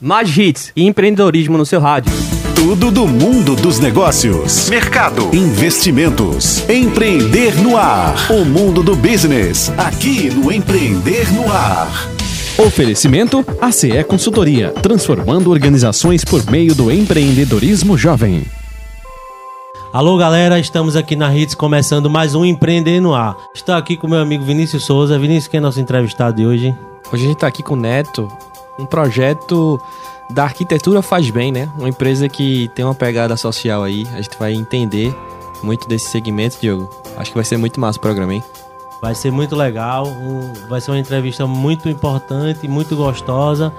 Mais hits e empreendedorismo no seu rádio. Tudo do mundo dos negócios, mercado, investimentos, empreender no ar. O mundo do business, aqui no Empreender no Ar. Oferecimento ACE Consultoria, transformando organizações por meio do empreendedorismo jovem. Alô galera, estamos aqui na Hits começando mais um Empreender no Ar. Estou aqui com meu amigo Vinícius Souza. Vinícius, quem é nosso entrevistado de hoje? Hoje a gente está aqui com o Neto, um projeto da arquitetura faz bem, né? Uma empresa que tem uma pegada social aí. A gente vai entender muito desse segmento, Diogo. Acho que vai ser muito massa o programa, hein? Vai ser muito legal, vai ser uma entrevista muito importante, muito gostosa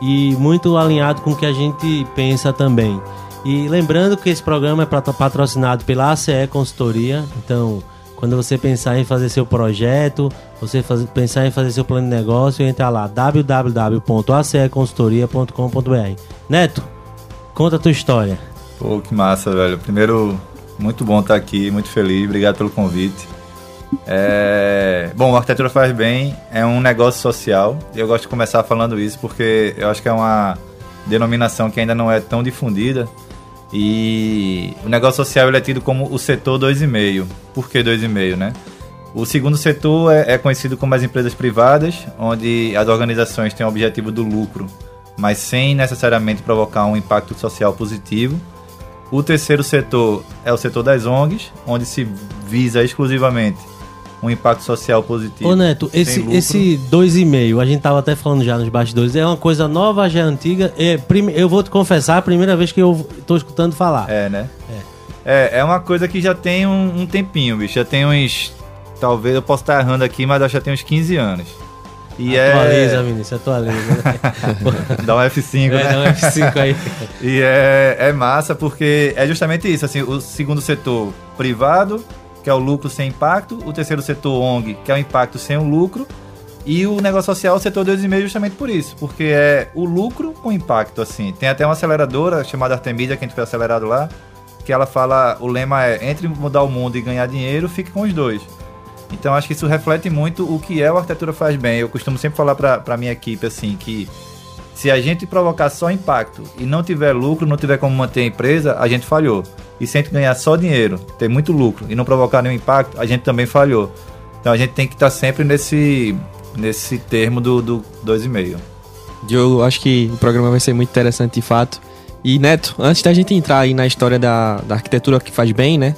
e muito alinhado com o que a gente pensa também. E lembrando que esse programa é patrocinado pela ACE Consultoria, então quando você pensar em fazer seu projeto, você faz, pensar em fazer seu plano de negócio, entra lá www.aceconsultoria.com.br. Neto, conta a tua história. Pô, que massa, velho. Primeiro, muito bom estar aqui, muito feliz, obrigado pelo convite. É... Bom, a Arquitetura Faz Bem é um negócio social e eu gosto de começar falando isso porque eu acho que é uma denominação que ainda não é tão difundida e o negócio social ele é tido como o setor 2,5. Por que 2,5, né? O segundo setor é, é, conhecido como as empresas privadas, onde as organizações têm o objetivo do lucro, mas sem necessariamente provocar um impacto social positivo. O terceiro setor é o setor das ONGs, onde se visa exclusivamente um impacto social positivo. Ô Neto, esse, esse 2,5, a gente tava até falando já nos bastidores, é uma coisa nova, já é antiga. É, eu vou te confessar, a primeira vez que eu tô escutando falar. É, né? É, é, é uma coisa que já tem um, um tempinho, bicho. Já tem uns. Talvez eu possa estar errando aqui, mas acho que já tem uns 15 anos. E atualiza, é... Vinícius, atualiza. dá um F5, é, né? Dá um F5 aí. e é, é massa porque é justamente isso, assim, o segundo setor privado que é o lucro sem impacto, o terceiro setor ONG, que é o impacto sem o lucro, e o negócio social, o setor 2,5 justamente por isso, porque é o lucro com impacto, assim. Tem até uma aceleradora chamada Artemisia, que a gente foi acelerado lá, que ela fala, o lema é, entre mudar o mundo e ganhar dinheiro, fique com os dois. Então acho que isso reflete muito o que é o Arquitetura Faz Bem. Eu costumo sempre falar para minha equipe, assim, que se a gente provocar só impacto e não tiver lucro, não tiver como manter a empresa, a gente falhou. E se a gente ganhar só dinheiro, ter muito lucro e não provocar nenhum impacto, a gente também falhou. Então a gente tem que estar sempre nesse, nesse termo do, do 2,5. Diogo, acho que o programa vai ser muito interessante de fato. E Neto, antes da gente entrar aí na história da, da arquitetura que faz bem, né?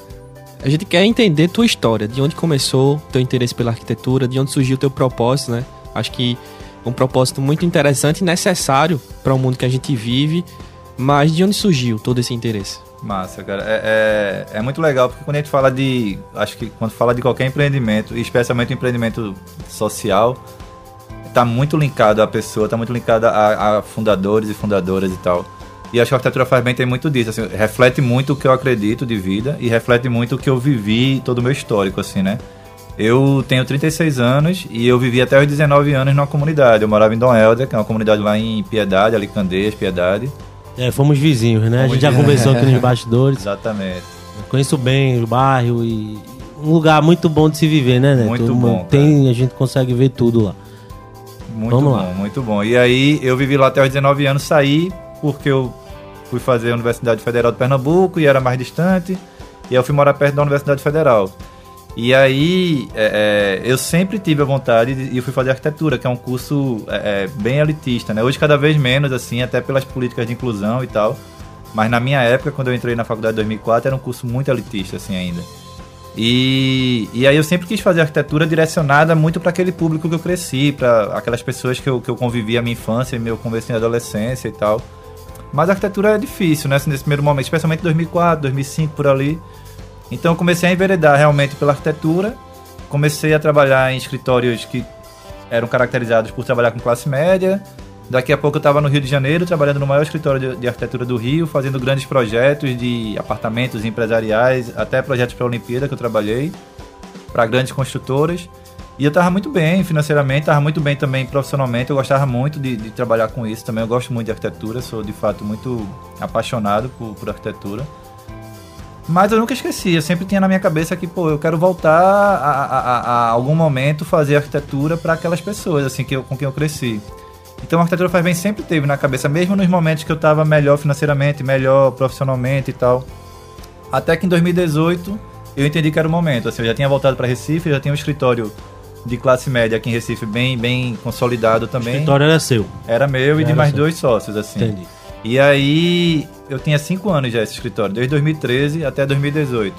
A gente quer entender tua história, de onde começou teu interesse pela arquitetura, de onde surgiu teu propósito, né? Acho que um propósito muito interessante e necessário para o mundo que a gente vive. Mas de onde surgiu todo esse interesse? Massa, cara. É, é, é, muito legal porque quando a gente fala de. Acho que quando fala de qualquer empreendimento, especialmente um empreendimento social, está muito linkado à pessoa, está muito linkado a, a, fundadores e fundadoras e tal. E acho que a arquitetura faz bem tem muito disso, assim, reflete muito o que eu acredito de vida e reflete muito o que eu vivi, todo o meu histórico, assim, né? Eu tenho 36 anos e eu vivi até os 19 anos numa comunidade. Eu morava em Dom Helder, que é uma comunidade lá em Piedade, ali Candeias, Piedade. É, fomos vizinhos, né? Fomos a gente já conversou aqui nos bastidores. Exatamente. Eu conheço bem o bairro e um lugar muito bom de se viver, né, né? Muito bom. Tem, cara. a gente consegue ver tudo lá. Muito Vamos bom, lá. muito bom. E aí eu vivi lá até os 19 anos, saí porque eu fui fazer a Universidade Federal de Pernambuco e era mais distante. E aí eu fui morar perto da Universidade Federal. E aí, é, é, eu sempre tive a vontade e fui fazer arquitetura, que é um curso é, é, bem elitista, né? Hoje cada vez menos, assim, até pelas políticas de inclusão e tal. Mas na minha época, quando eu entrei na faculdade em 2004, era um curso muito elitista, assim, ainda. E, e aí eu sempre quis fazer arquitetura direcionada muito para aquele público que eu cresci, para aquelas pessoas que eu, que eu convivi a minha infância e meu converso em adolescência e tal. Mas a arquitetura é difícil, né? Assim, nesse primeiro momento, especialmente 2004, 2005, por ali então eu comecei a enveredar realmente pela arquitetura, comecei a trabalhar em escritórios que eram caracterizados por trabalhar com classe média. Daqui a pouco eu estava no Rio de Janeiro, trabalhando no maior escritório de, de, arquitetura do Rio, fazendo grandes projetos de apartamentos empresariais, até projetos para a Olimpíada que eu trabalhei, para grandes construtoras. E eu estava muito bem financeiramente, estava muito bem também profissionalmente. Eu gostava muito de, de, trabalhar com isso também. Eu gosto muito de arquitetura, sou de fato muito apaixonado por, por arquitetura. Mas eu nunca esqueci, eu sempre tinha na minha cabeça que, pô, eu quero voltar a, a, a algum momento fazer arquitetura para aquelas pessoas, assim, que eu, com quem eu cresci. Então a arquitetura faz bem sempre teve na cabeça, mesmo nos momentos que eu estava melhor financeiramente, melhor profissionalmente e tal. Até que em 2018 eu entendi que era o momento. Assim, eu já tinha voltado para Recife, já tinha um escritório de classe média aqui em Recife bem, bem consolidado também. O escritório era seu? Era meu e de mais seu. dois sócios, assim. Entendi. E aí eu tinha cinco anos já esse escritório, desde 2013 até 2018.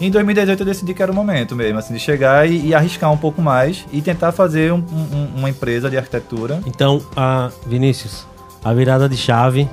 Em 2018 eu decidi que era o momento mesmo, assim, de chegar e, e arriscar um pouco mais e tentar fazer um, um, uma empresa de arquitetura. Então, a Vinícius, a virada de chave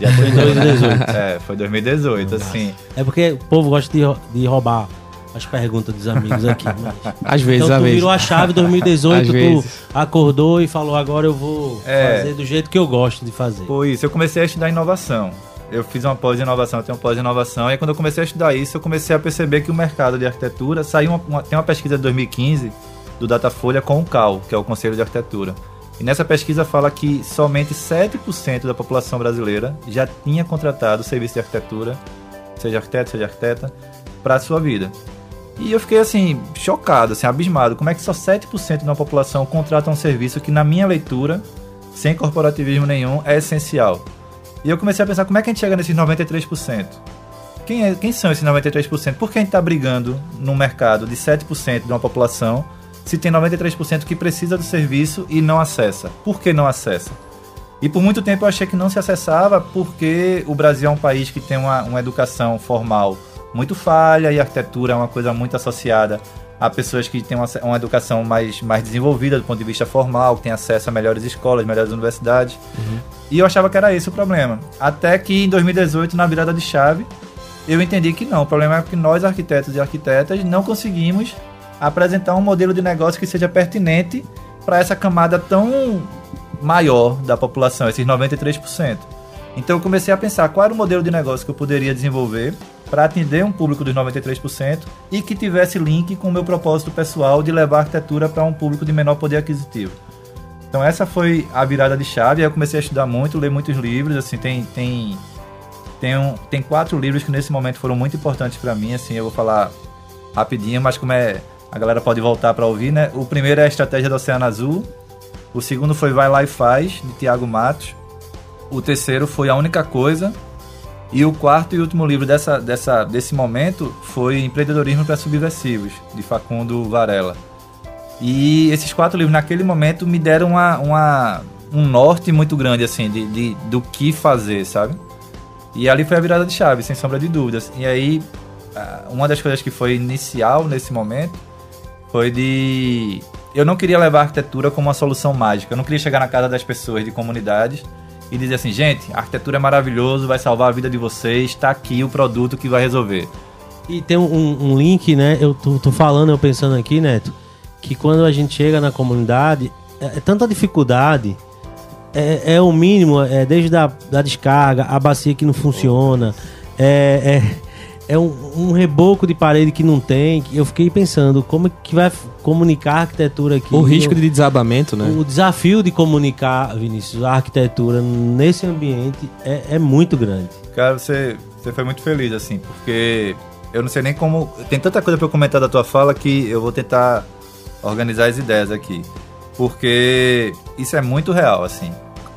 já foi em 2018. é, foi 2018, Nossa. assim. É porque o povo gosta de, de roubar as perguntas dos amigos aqui. Mas... Às vezes, então, tu virou a chave 2018, tu vezes. acordou e falou, agora eu vou é. fazer do jeito que eu gosto de fazer. Foi isso, eu comecei a estudar inovação eu fiz uma pós-inovação, eu tenho uma pós-inovação, e quando eu comecei a estudar isso, eu comecei a perceber que o mercado de arquitetura saiu uma, uma, tem uma pesquisa de 2015 do Datafolha com o CAL, que é o Conselho de Arquitetura. E nessa pesquisa fala que somente 7% da população brasileira já tinha contratado serviço de arquitetura, seja arquiteto, seja arquiteta, para a sua vida. E eu fiquei assim, chocado, assim, abismado. Como é que só 7% da população contrata um serviço que, na minha leitura, sem corporativismo nenhum, é essencial? E eu comecei a pensar como é que a gente chega nesses 93%. Quem, é, quem são esses 93%? Por que a gente está brigando num mercado de 7% de uma população se tem 93% que precisa do serviço e não acessa? Por que não acessa? E por muito tempo eu achei que não se acessava porque o Brasil é um país que tem uma, uma educação formal muito falha e a arquitetura é uma coisa muito associada a pessoas que têm uma, uma, educação mais, mais desenvolvida do ponto de vista formal, que têm acesso a melhores escolas, melhores universidades. Uhum. E eu achava que era esse o problema. Até que em 2018, na virada de chave, eu entendi que não. O problema é que nós, arquitetos e arquitetas, não conseguimos apresentar um modelo de negócio que seja pertinente para essa camada tão maior da população, esses 93%. Então eu comecei a pensar qual era o modelo de negócio que eu poderia desenvolver para atender um público dos 93% e que tivesse link com o meu propósito pessoal de levar a arquitetura para um público de menor poder aquisitivo. Então essa foi a virada de chave. Aí eu comecei a estudar muito, ler muitos livros. Assim, tem tem tem, um, tem quatro livros que nesse momento foram muito importantes para mim. Assim, eu vou falar rapidinho, mas como é a galera pode voltar para ouvir, né? O primeiro é a Estratégia do Oceano Azul. O segundo foi Vai Lá e Faz de Tiago Matos. O terceiro foi A Única Coisa e o quarto e último livro dessa, dessa, desse momento foi Empreendedorismo para Subversivos, de Facundo Varela. E esses quatro livros, naquele momento, me deram uma, uma um norte muito grande, assim, de, de, do que fazer, sabe? E ali foi a virada de chave, sem sombra de dúvidas. E aí, uma das coisas que foi inicial nesse momento foi de. Eu não queria levar a arquitetura como uma solução mágica. Eu não queria chegar na casa das pessoas, de comunidades, e dizer assim, gente, a arquitetura é maravilhoso, vai salvar a vida de vocês, está aqui o produto que vai resolver. E tem um, um link, né? Eu tô, tô, falando, eu pensando aqui, Neto, que quando a gente chega na comunidade, é, é tanta dificuldade, é, é, o mínimo, é desde a da descarga, a bacia que não funciona, é, é é um, um, reboco de parede que não tem. Eu fiquei pensando como que vai comunicar a arquitetura aqui. O risco de desabamento, né? O desafio de comunicar, Vinícius, a arquitetura nesse ambiente é, é muito grande. Cara, você, você foi muito feliz, assim, porque eu não sei nem como. Tem tanta coisa para eu comentar da tua fala que eu vou tentar organizar as ideias aqui. Porque isso é muito real, assim.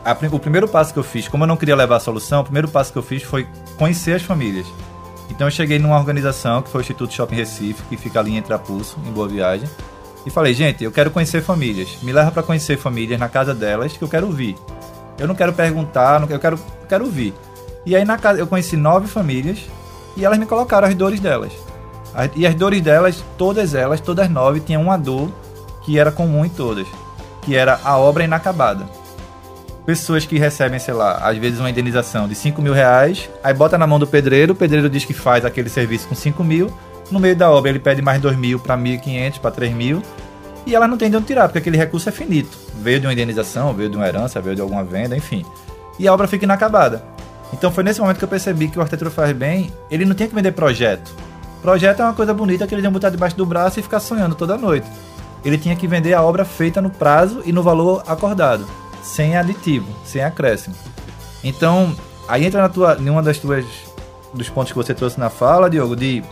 A, o primeiro passo que eu fiz, como eu não queria levar a solução, o primeiro passo que eu fiz foi conhecer as famílias. Então eu cheguei numa organização que foi o Instituto Shopping Recife, que fica ali entre Apulso, em Boa Viagem. E falei, gente, eu quero conhecer famílias. Me leva para conhecer famílias na casa delas que eu quero ouvir. Eu não quero perguntar, eu quero, eu quero ouvir. E aí na casa eu conheci nove famílias e elas me colocaram as dores delas. E as dores delas, todas elas, todas nove, tinham uma dor que era comum em todas, que era a obra inacabada pessoas que recebem, sei lá, às vezes uma indenização de 5 mil reais, aí bota na mão do pedreiro, o pedreiro diz que faz aquele serviço com 5 mil, no meio da obra ele pede mais 2 mil para 1.500, para 3 mil, e ela não tem de onde tirar, porque aquele recurso é finito. Veio de uma indenização, veio de uma herança, veio de alguma venda, enfim. E a obra fica inacabada. Então foi nesse momento que eu percebi que o arquitetura faz bem, ele não tinha que vender projeto. Projeto é uma coisa bonita que ele ia botar debaixo do braço e ficar sonhando toda noite. Ele tinha que vender a obra feita no prazo e no valor acordado sem aditivo, sem acréscimo. Então, aí entra na tua, em uma das tuas dos pontos que você trouxe na fala, Diogo, de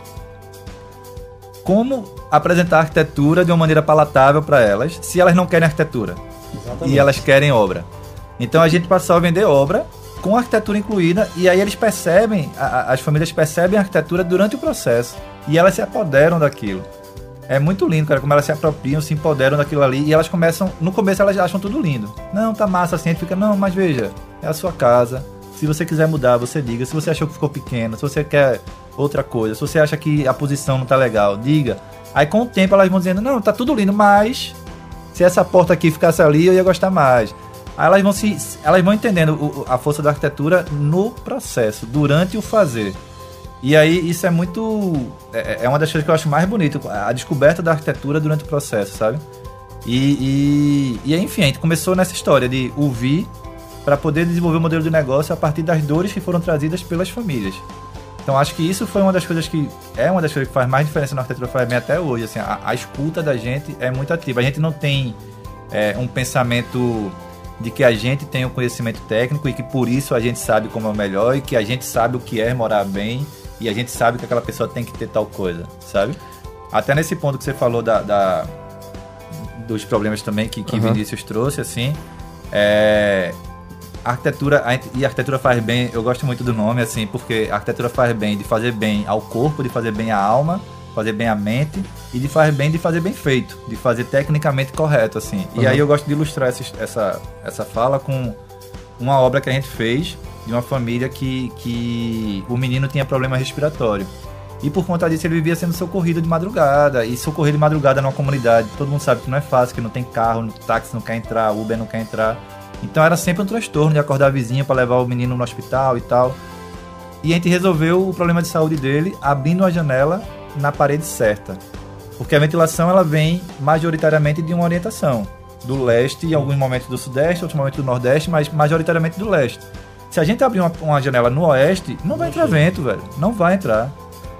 como apresentar a arquitetura de uma maneira palatável para elas, se elas não querem arquitetura Exatamente. e elas querem obra. Então a gente passou a vender obra com arquitetura incluída e aí eles percebem, a, as famílias percebem a arquitetura durante o processo e elas se apoderam daquilo. É muito lindo, cara, como elas se apropriam, se empoderam daquilo ali e elas começam, no começo elas acham tudo lindo. Não, tá massa assim, a gente fica, não, mas veja, é a sua casa. Se você quiser mudar, você diga. Se você achou que ficou pequena, se você quer outra coisa, se você acha que a posição não tá legal, diga. Aí com o tempo elas vão dizendo, não, tá tudo lindo, mas se essa porta aqui ficasse ali, eu ia gostar mais. Aí elas vão se. Elas vão entendendo a força da arquitetura no processo, durante o fazer. E aí isso é muito. É, é uma das coisas que eu acho mais bonito, a descoberta da arquitetura durante o processo, sabe? E, e, e enfim, a gente começou nessa história de ouvir para poder desenvolver o modelo de negócio a partir das dores que foram trazidas pelas famílias. Então acho que isso foi uma das coisas que é uma das coisas que faz mais diferença na arquitetura Fire até hoje. Assim, a, a, escuta da gente é muito ativa. A gente não tem é, um pensamento de que a gente tem o um conhecimento técnico e que por isso a gente sabe como é o melhor e que a gente sabe o que é morar bem e a gente sabe que aquela pessoa tem que ter tal coisa, sabe? Até nesse ponto que você falou da, da dos problemas também que, que uhum. Vinícius trouxe, assim, é, a arquitetura, a, e a arquitetura faz bem, eu gosto muito do nome, assim, porque a arquitetura faz bem de fazer bem ao corpo, de fazer bem à alma, fazer bem à mente e de fazer bem de fazer bem feito, de fazer tecnicamente correto, assim. Uhum. E aí eu gosto de ilustrar essa, essa, essa fala com uma obra que a gente fez de uma família que, que o menino tinha problema respiratório. E por conta disso ele vivia sendo socorrido de madrugada. E socorrer de madrugada numa comunidade, todo mundo sabe que não é fácil, que não tem carro, o táxi não quer entrar, Uber não quer entrar. Então era sempre um transtorno de acordar a vizinha para levar o menino no hospital e tal. E a gente resolveu o problema de saúde dele abrindo uma janela na parede certa. Porque a ventilação ela vem majoritariamente de uma orientação do leste, em alguns momentos do sudeste, outros momentos do nordeste, mas majoritariamente do leste. Se a gente abrir uma, uma janela no oeste, não vai entrar vento, velho. Não vai entrar.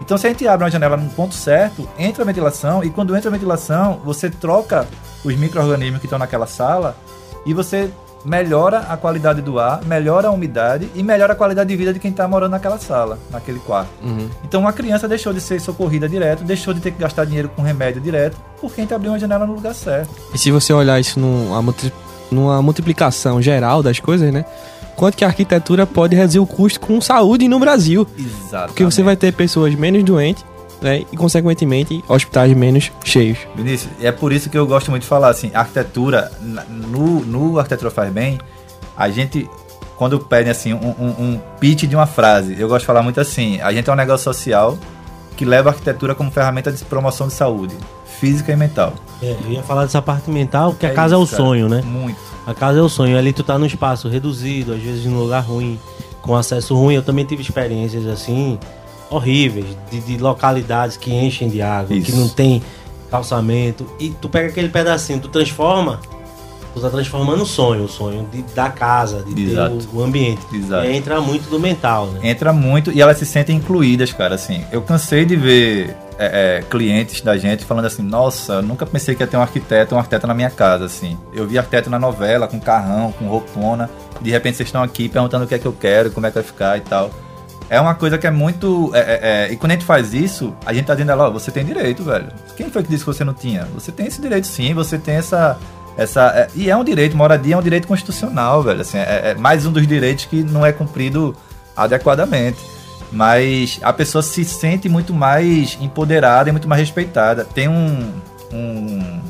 Então, se a gente abre uma janela no ponto certo, entra a ventilação, e quando entra a ventilação, você troca os micro-organismos que estão naquela sala e você melhora a qualidade do ar, melhora a umidade e melhora a qualidade de vida de quem está morando naquela sala, naquele quarto. Uhum. Então uma criança deixou de ser socorrida direto, deixou de ter que gastar dinheiro com remédio direto, porque a gente abriu uma janela no lugar certo. E se você olhar isso numa, numa multiplicação geral das coisas, né? Quanto que a arquitetura pode reduzir o custo com saúde no Brasil. Exato. Porque você vai ter pessoas menos doentes né? E, consequentemente, hospitais menos cheios. Vinícius, é por isso que eu gosto muito de falar, assim, arquitetura, no, no Arquitetura Faz Bem, a gente, quando pedem, assim, um, um, um pitch de uma frase, eu gosto de falar muito assim, a gente é um negócio social que leva a arquitetura como ferramenta de promoção de saúde, física e mental. É, eu ia falar dessa parte mental, porque é a casa isso, é o cara, sonho, né? Muito. A casa é o sonho, ali tu tá num espaço reduzido, às vezes num lugar ruim, com acesso ruim. Eu também tive experiências assim, horríveis, de, de localidades que enchem de água, Isso. que não tem calçamento. E tu pega aquele pedacinho, tu transforma, tu tá transformando o sonho, o sonho de, da casa, de ter o, o, ambiente. Exato. E entra muito do mental, né? Entra muito e elas se sentem incluídas, cara, assim. Eu cansei de ver é, é, clientes da gente falando assim, nossa, nunca pensei que ia ter um arquiteto, um arquiteto na minha casa, assim. Eu vi arquiteto na novela, com carrão, com roupona, de repente vocês estão aqui perguntando o que é que eu quero, como é que vai ficar e tal é uma coisa que é muito. É, é, é, e quando a gente faz isso, a gente tá dizendo ó, você tem direito, velho. Quem foi que disse que você não tinha? Você tem esse direito sim, você tem essa. essa é, e é um direito, moradia é um direito constitucional, velho. Assim, é, é, mais um dos direitos que não é cumprido adequadamente. Mas a pessoa se sente muito mais empoderada e muito mais respeitada. Tem um. um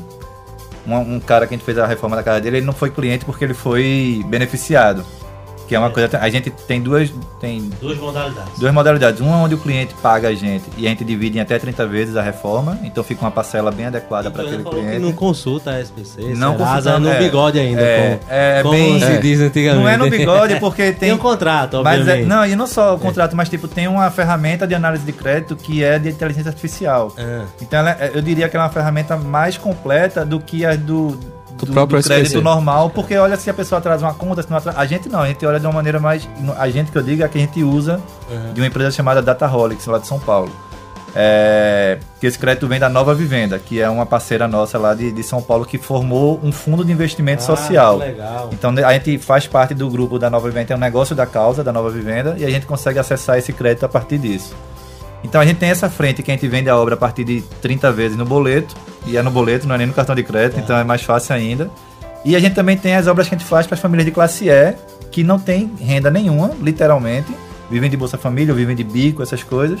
um, um cara que a gente fez a reforma da casa dele, ele não foi cliente porque ele foi beneficiado. Que é uma é. coisa. A gente tem duas. Tem duas modalidades. Duas modalidades. Uma onde o cliente paga a gente e a gente divide em até 30 vezes a reforma. Então fica uma parcela bem adequada para aquele cliente. Que não consulta a SPC. Não consulta. no é, bigode ainda. É, como, é como bem. se diz antigamente. Não é no bigode porque tem. tem um contrato, mas é, Não, e não só o é. contrato, mas tipo, tem uma ferramenta de análise de crédito que é de inteligência artificial. É. Então ela, eu diria que é uma ferramenta mais completa do que a do do, do próprio do crédito normal, porque olha se a pessoa traz uma conta, se não atrasa. A gente não, a gente olha de uma maneira mais. A gente que eu digo é que a gente usa uhum. de uma empresa chamada Dataholics, lá de São Paulo. É, que esse crédito vem da Nova Vivenda, que é uma parceira nossa lá de, de São Paulo que formou um fundo de investimento ah, social. Legal. Então a gente faz parte do grupo da Nova Vivenda, é um negócio da causa da Nova Vivenda e a gente consegue acessar esse crédito a partir disso. Então a gente tem essa frente que a gente vende a obra a partir de 30 vezes no boleto, e é no boleto, não é nem no cartão de crédito, é. então é mais fácil ainda. E a gente também tem as obras que a gente faz para as famílias de classe E, que não tem renda nenhuma, literalmente, vivem de Bolsa Família, vivem de bico, essas coisas.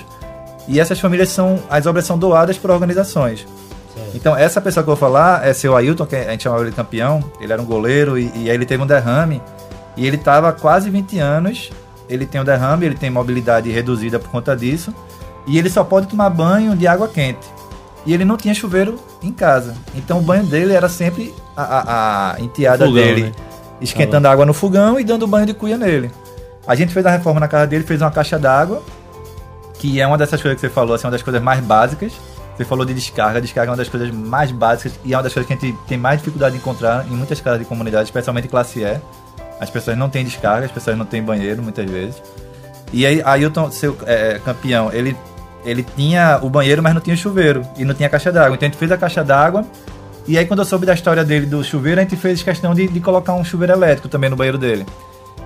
E essas famílias são, as obras são doadas por organizações. Então, essa pessoa que eu vou falar é seu Ailton, que a gente chamava ele de campeão. Ele era um goleiro e, e aí ele teve um derrame. E ele estava quase 20 anos. Ele tem um derrame, ele tem mobilidade reduzida por conta disso. E ele só pode tomar banho de água quente. E ele não tinha chuveiro em casa. Então o banho dele era sempre a, a, a enteada fogão, dele né? esquentando tá água no fogão e dando banho de cuia nele. A gente fez a reforma na casa dele, fez uma caixa d'água, que é uma dessas coisas que você falou, assim, uma das coisas mais básicas. Você falou de descarga, descarga é uma das coisas mais básicas e é uma das coisas que a gente tem mais dificuldade de encontrar em muitas casas de comunidade, especialmente classe E. As pessoas não têm descarga, as pessoas não têm banheiro muitas vezes. E aí, Ailton, seu é, campeão, ele ele tinha o banheiro, mas não tinha chuveiro. E não tinha caixa d'água. Então a gente fez a caixa d'água. E aí, quando eu soube da história dele do chuveiro, a gente fez questão de, de colocar um chuveiro elétrico também no banheiro dele.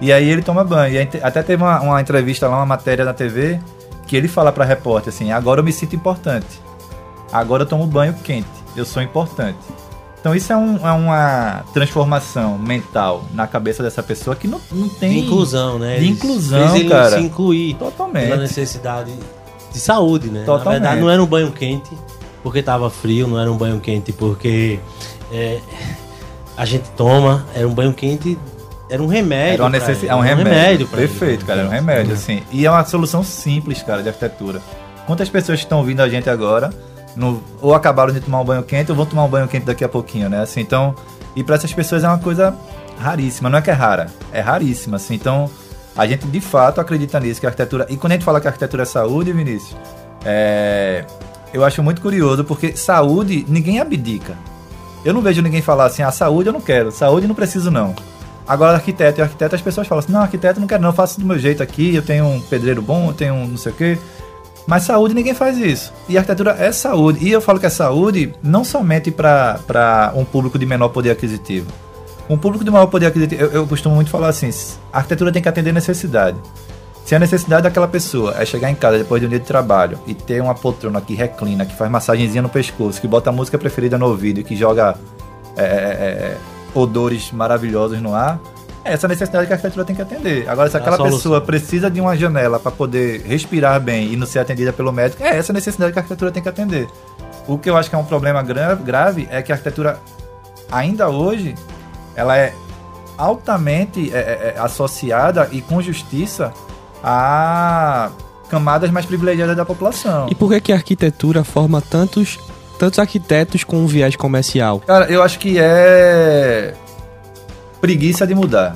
E aí ele toma banho. E até teve uma, uma, entrevista lá, uma matéria na TV, que ele fala pra repórter assim: agora eu me sinto importante. Agora eu tomo banho quente. Eu sou importante. Então isso é, um, é, uma transformação mental na cabeça dessa pessoa que não, não tem... De inclusão, né? De inclusão, fez ele cara. se incluir. Totalmente. Pela necessidade de saúde, né? Totalmente. Na verdade, não era um banho quente porque estava frio, não era um banho quente porque é, a gente toma, era um banho quente, era um remédio. Era uma necessidade, é um remédio. Um remédio Perfeito, ele. cara, é um remédio, assim. E é uma solução simples, cara, de arquitetura. Quantas pessoas estão ouvindo a gente agora, no, ou acabaram de tomar um banho quente, ou vão tomar um banho quente daqui a pouquinho, né? Assim, então, e para essas pessoas é uma coisa raríssima, não é que é rara, é raríssima, assim. Então, a gente de fato acredita nisso, que a arquitetura. E quando a gente fala que a arquitetura é saúde, Vinícius, é, eu acho muito curioso, porque saúde ninguém abdica. Eu não vejo ninguém falar assim, ah, saúde eu não quero, saúde não preciso não. Agora, arquiteto e arquiteto, as pessoas falam assim, não, arquiteto não quero não, eu faço do meu jeito aqui, eu tenho um pedreiro bom, eu tenho um não sei o quê. Mas saúde ninguém faz isso. E arquitetura é saúde. E eu falo que é saúde não somente para um público de menor poder aquisitivo um público de maior poder aquisitivo, eu, eu costumo muito falar assim, a arquitetura tem que atender necessidade. Se a necessidade daquela pessoa é chegar em casa depois de um dia de trabalho e ter uma poltrona que reclina, que faz massagenzinha no pescoço, que bota a música preferida no ouvido e que joga é, é, é odores maravilhosos no ar, é essa necessidade que a arquitetura tem que atender. Agora, se é aquela pessoa precisa de uma janela para poder respirar bem e não ser atendida pelo médico, é essa necessidade que a arquitetura tem que atender. O que eu acho que é um problema grave é que a arquitetura, ainda hoje, ela é altamente é, é, é, associada e com justiça a camadas mais privilegiadas da população. E por que, que a arquitetura forma tantos, tantos arquitetos com um viés comercial? Cara, eu acho que é preguiça de mudar.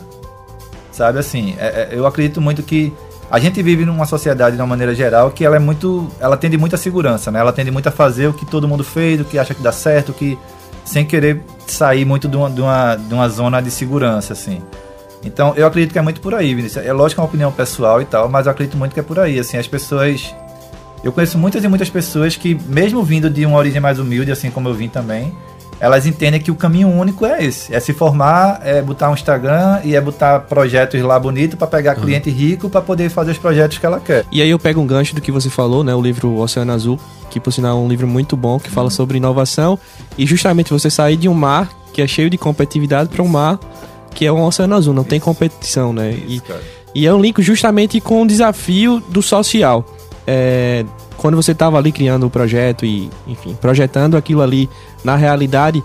Sabe assim, é, é, eu acredito muito que a gente vive numa sociedade de uma maneira geral que ela é muito, ela tende muito a segurança, né? Ela tende muito a fazer o que todo mundo fez, o que acha que dá certo, o que sem querer sair muito de uma, de uma, de uma zona de segurança, assim. Então, eu acredito que é muito por aí, Vinícius. É lógico que é uma opinião pessoal e tal, mas eu acredito muito que é por aí, assim, as pessoas... Eu conheço muitas e muitas pessoas que, mesmo vindo de uma origem mais humilde, assim como eu vim também, elas entendem que o caminho único é esse. É se formar, é botar um Instagram e é botar projetos lá bonito para pegar uhum. cliente rico para poder fazer os projetos que ela quer. E aí eu pego um gancho do que você falou, né? O livro Oceano Azul, que por sinal é um livro muito bom que fala uhum. sobre inovação e justamente você sair de um mar que é cheio de competitividade para um mar que é um oceano azul, não Isso. tem competição, né? Isso, e, e é um link justamente com o desafio do social. É, quando você estava ali criando o projeto e, enfim, projetando aquilo ali na realidade,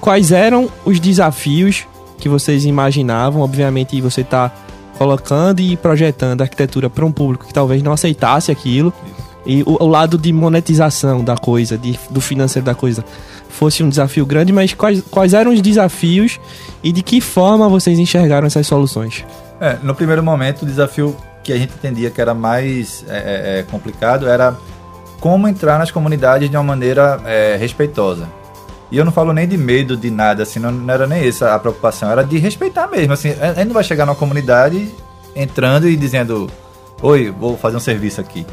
quais eram os desafios que vocês imaginavam? Obviamente, você está colocando e projetando a arquitetura para um público que talvez não aceitasse aquilo. E o, o, lado de monetização da coisa, de, do financeiro da coisa, fosse um desafio grande, mas quais, quais eram os desafios e de que forma vocês enxergaram essas soluções? É, no primeiro momento, o desafio que a gente entendia que era mais é, é, é complicado era como entrar nas comunidades de uma maneira é, respeitosa. E eu não falo nem de medo de nada, assim, não, não era nem essa a preocupação, era de respeitar mesmo. Assim, a gente não vai chegar numa comunidade entrando e dizendo: Oi, vou fazer um serviço aqui.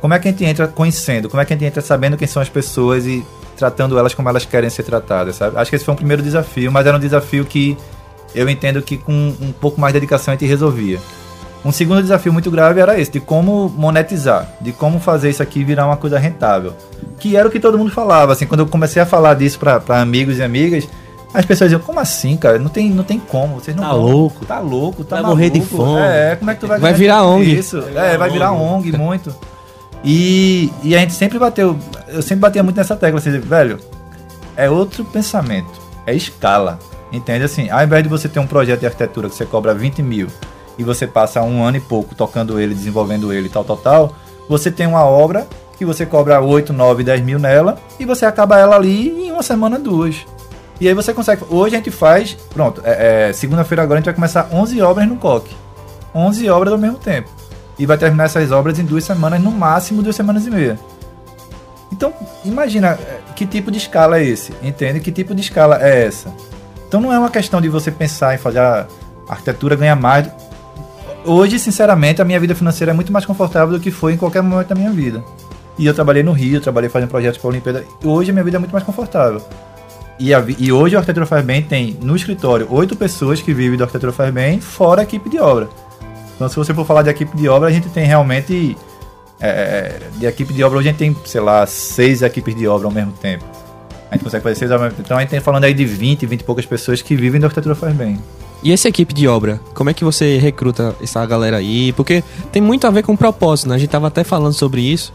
Como é que a gente entra conhecendo? Como é que a gente entra sabendo quem são as pessoas e tratando elas como elas querem ser tratadas, sabe? Acho que esse foi um primeiro desafio, mas era um desafio que eu entendo que com um pouco mais de dedicação a gente resolvia. Um segundo desafio muito grave era esse, de como monetizar, de como fazer isso aqui virar uma coisa rentável. Que era o que todo mundo falava, assim, quando eu comecei a falar disso para amigos e amigas, As pessoas diziam, como assim, cara? Não tem, não tem como, vocês não Tá vão. louco. Tá louco, tá Vai maluco. morrer de fome. É, como é que tu vai Vai virar ONG. Isso. É, vai virar ONG muito. E, e a gente sempre bateu, eu sempre batia muito nessa tecla, assim, velho, é outro pensamento, é escala. Entende assim? Ao invés de você ter um projeto de arquitetura que você cobra 20 mil e você passa um ano e pouco tocando ele, desenvolvendo ele, tal, tal, tal, você tem uma obra que você cobra 8, 9, 10 mil nela e você acaba ela ali em uma semana, duas. E aí você consegue. Hoje a gente faz. Pronto, é, é, segunda-feira agora a gente vai começar 11 obras no coque. 11 obras ao mesmo tempo. E vai terminar essas obras em duas semanas, no máximo duas semanas e meia. Então, imagina é, que tipo de escala é esse, entende? Que tipo de escala é essa? Então não é uma questão de você pensar em fazer a arquitetura ganhar mais. Hoje, sinceramente, a minha vida financeira é muito mais confortável do que foi em qualquer momento da minha vida. E eu trabalhei no Rio, trabalhei fazendo projetos para a Olimpíada. Hoje a minha vida é muito mais confortável. E, a e hoje o Arquitetura Faz Bem tem no escritório oito pessoas que vivem do Arquitetura Faz Bem, fora a equipe de obra. Então, se você for falar de equipe de obra, a gente tem realmente. é, de equipe de obra, hoje a gente tem, sei lá, seis equipes de obra ao mesmo tempo. A gente consegue fazer seis ao mesmo tempo. Então, a gente tem falando aí de 20, 20 e poucas pessoas que vivem do Arquitetura Faz Bem. E essa equipe de obra, como é que você recruta essa galera aí? Porque tem muito a ver com propósito, né? A gente tava até falando sobre isso.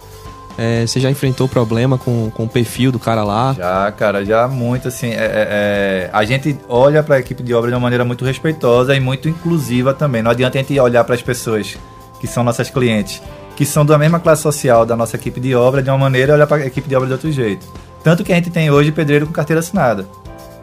É, você já enfrentou problema com, com o perfil do cara lá? Já, cara, já muito assim. é- é- é, a gente olha para a equipe de obra de uma maneira muito respeitosa e muito inclusiva também. Não adianta a gente olhar para as pessoas que são nossas clientes, que são da mesma classe social da nossa equipe de obra de uma maneira e olhar para a equipe de obra de outro jeito. Tanto que a gente tem hoje pedreiro com carteira assinada.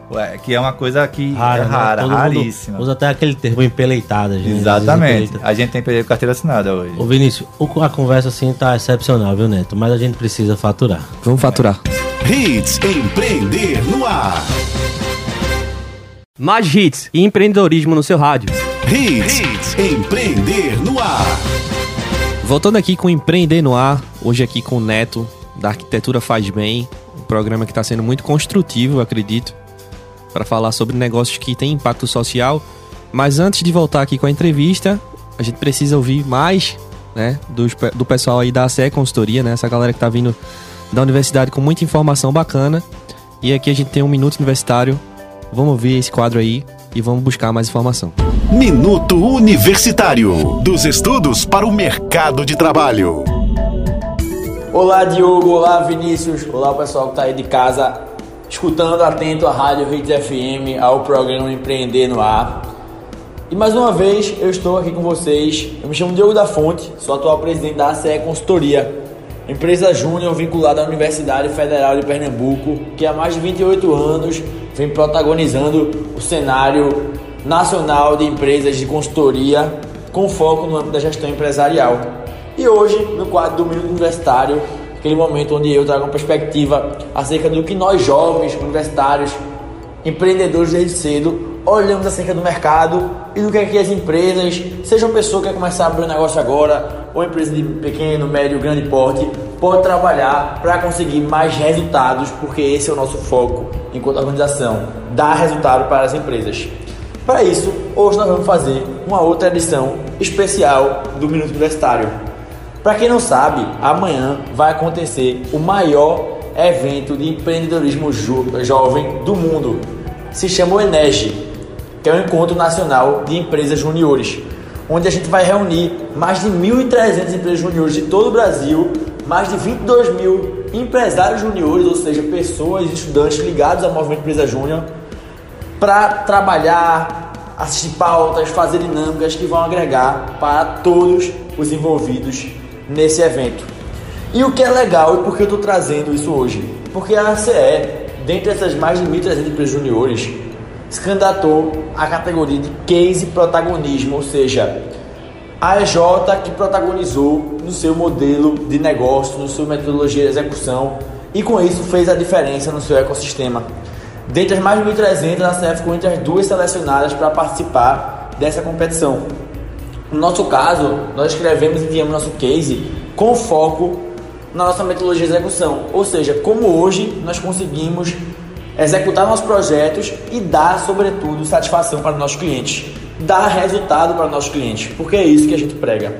Ué, que é uma coisa que Rara, é né? rara, mundo raríssima. Usa até aquele termo empeleitada, gente. Exatamente. A gente tem com carteira assinada hoje. Ô Vinícius, a conversa assim tá excepcional, viu, Neto? Mas a gente precisa faturar. Vamos faturar. Hits Empreender no Ar. Mais hits e empreendedorismo no seu rádio. Hits, Empreender no Ar. Voltando aqui com Empreender no Ar, hoje aqui com o Neto, da Arquitetura Faz Bem, um programa que está sendo muito construtivo, eu acredito, para falar sobre negócios que têm impacto social. Mas antes de voltar aqui com a entrevista, a gente precisa ouvir mais né, pe- do pessoal aí da ACE Consultoria, né, essa galera que está vindo da universidade com muita informação bacana. E aqui a gente tem um Minuto Universitário. Vamos ouvir esse quadro aí e vamos buscar mais informação. Minuto Universitário. Dos estudos para o mercado de trabalho. Olá Diogo, olá Vinícius, olá o pessoal que tá aí de casa escutando atento a Rádio Hits FM, ao programa Empreender no Ar. E mais uma vez eu estou aqui com vocês. Eu me chamo Diogo da Fonte, sou atual presidente da ACE Consultoria, empresa júnior vinculada à Universidade Federal de Pernambuco, que há mais de 28 anos vem protagonizando o cenário nacional de empresas de consultoria com foco no âmbito da gestão empresarial. E hoje, no quadro do Minuto Universitário, aquele momento onde eu trago uma perspectiva acerca do que nós jovens universitários, empreendedores desde cedo, olhamos acerca do mercado e do que, é que as empresas, seja uma pessoa que quer começar a abrir um negócio agora, ou empresa de pequeno, médio, grande porte, pode trabalhar para conseguir mais resultados, porque esse é o nosso foco enquanto organização, dar resultado para as empresas. Para isso, hoje nós vamos fazer uma outra edição especial do Minuto Universitário. Para quem não sabe, amanhã vai acontecer o maior evento de empreendedorismo jo jovem do mundo. Se chama o Enege, que é o Encontro Nacional de Empresas Juniores, onde a gente vai reunir mais de 1.300 empresas juniores de todo o Brasil, mais de 22 mil empresários juniores, ou seja, pessoas estudantes ligados ao movimento Empresa Júnior, para trabalhar, assistir pautas, fazer dinâmicas que vão agregar para todos os envolvidos nesse evento. E o que é legal e por que eu estou trazendo isso hoje? Porque a ACE, dentre essas mais de 1.300 empresas juniores, se candidatou à categoria de case protagonismo, ou seja, a EJ que protagonizou no seu modelo de negócio, no sua metodologia de execução e com isso fez a diferença no seu ecossistema. Dentre as mais de 1.300, a CF ficou entre as duas selecionadas para participar dessa competição. No nosso caso, nós escrevemos e enviamos nosso case com foco na nossa metodologia de execução, ou seja, como hoje nós conseguimos executar nossos projetos e dar, sobretudo, satisfação para nossos clientes, dar resultado para nossos clientes, porque é isso que a gente prega.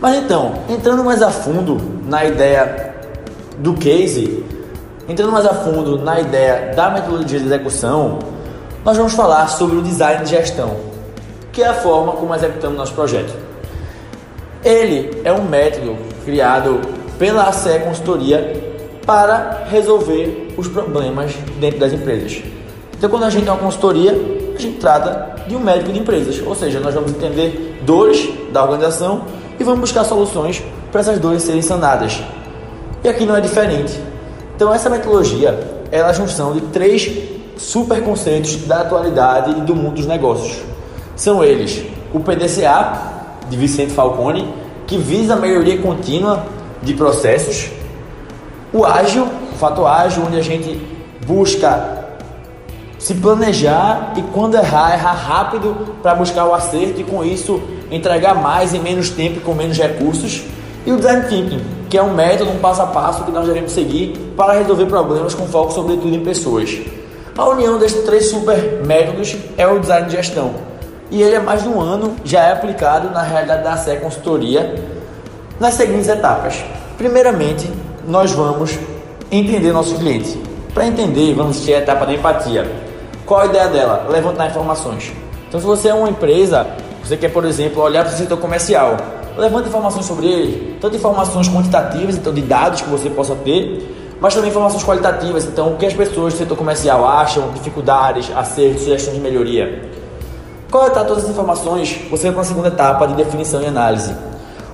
Mas então, entrando mais a fundo na ideia do case, entrando mais a fundo na ideia da metodologia de execução, nós vamos falar sobre o design de gestão, que é a forma como executamos nosso projeto. Ele é um método criado pela ACE Consultoria para resolver os problemas dentro das empresas. Então, quando a gente tem uma consultoria, a gente trata de um médico de empresas, ou seja, nós vamos entender dores da organização e vamos buscar soluções para essas dores serem sanadas. E aqui não é diferente. Então, essa metodologia é a junção de três super conceitos da atualidade e do mundo dos negócios. São eles o PDCA, de Vicente Falcone, que visa a melhoria contínua de processos, o ágil, o fato ágil, onde a gente busca se planejar e quando errar, errar rápido para buscar o acerto e com isso entregar mais em menos tempo e com menos recursos. E o design thinking, que é um método, um passo a passo que nós devemos seguir para resolver problemas com foco sobretudo em pessoas. A união desses três super métodos é o design de gestão. E ele há mais de um ano já é aplicado na realidade da SE Consultoria nas seguintes etapas. Primeiramente, nós vamos entender nosso cliente. Para entender, vamos ter a etapa da empatia. Qual a ideia dela? Levantar informações. Então, se você é uma empresa, você quer, por exemplo, olhar para o setor comercial, levanta informações sobre ele, tanto informações quantitativas, então de dados que você possa ter, mas também informações qualitativas, então o que as pessoas do setor comercial acham, dificuldades, acertos, sugestões de melhoria. Coletar todas as informações, você vai para a segunda etapa de definição e análise.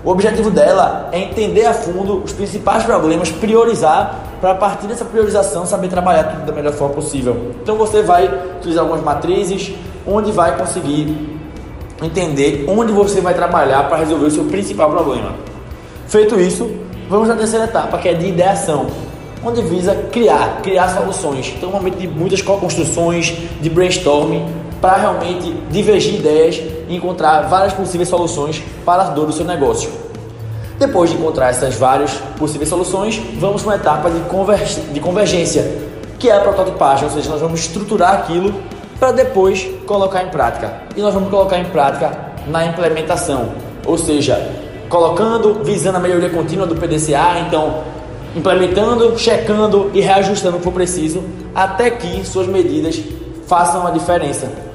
O objetivo dela é entender a fundo os principais problemas, priorizar, para a partir dessa priorização saber trabalhar tudo da melhor forma possível. Então você vai utilizar algumas matrizes, onde vai conseguir entender onde você vai trabalhar para resolver o seu principal problema. Feito isso, vamos à terceira etapa, que é de ideação, onde visa criar, criar soluções. Então, um momento de muitas co-construções, de brainstorming, para realmente divergir ideias e encontrar várias possíveis soluções para a dor do seu negócio. Depois de encontrar essas várias possíveis soluções, vamos para uma etapa de, conver de convergência, que é a prototipagem, ou seja, nós vamos estruturar aquilo para depois colocar em prática. E nós vamos colocar em prática na implementação, ou seja, colocando, visando a melhoria contínua do PDCA, então implementando, checando e reajustando o que for preciso, até que suas medidas façam a diferença.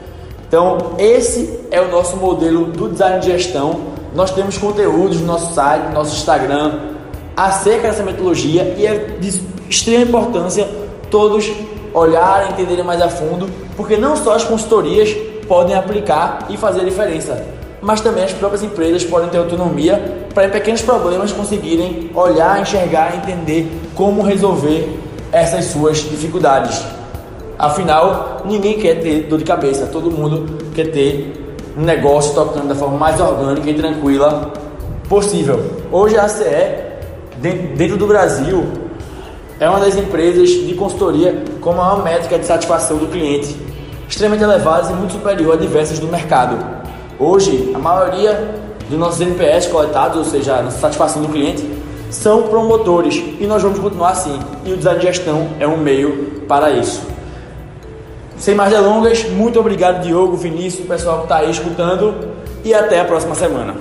Então, esse é o nosso modelo do design de gestão. Nós temos conteúdos no nosso site, no nosso Instagram, acerca dessa metodologia e é de extrema importância todos olharem, entenderem mais a fundo, porque não só as consultorias podem aplicar e fazer a diferença, mas também as próprias empresas podem ter autonomia para em pequenos problemas conseguirem olhar, enxergar, entender como resolver essas suas dificuldades. Afinal, ninguém quer ter dor de cabeça, todo mundo quer ter um negócio tocando da forma mais orgânica e tranquila possível. Hoje a ACE, dentro do Brasil, é uma das empresas de consultoria com maior métrica de satisfação do cliente, extremamente elevadas e muito superior a diversas do mercado. Hoje, a maioria dos nossos NPS coletados, ou seja, a satisfação do cliente, são promotores e nós vamos continuar assim. E o design de gestão é um meio para isso. Sem mais delongas, muito obrigado, Diogo, Vinícius, o pessoal que está aí escutando e até a próxima semana.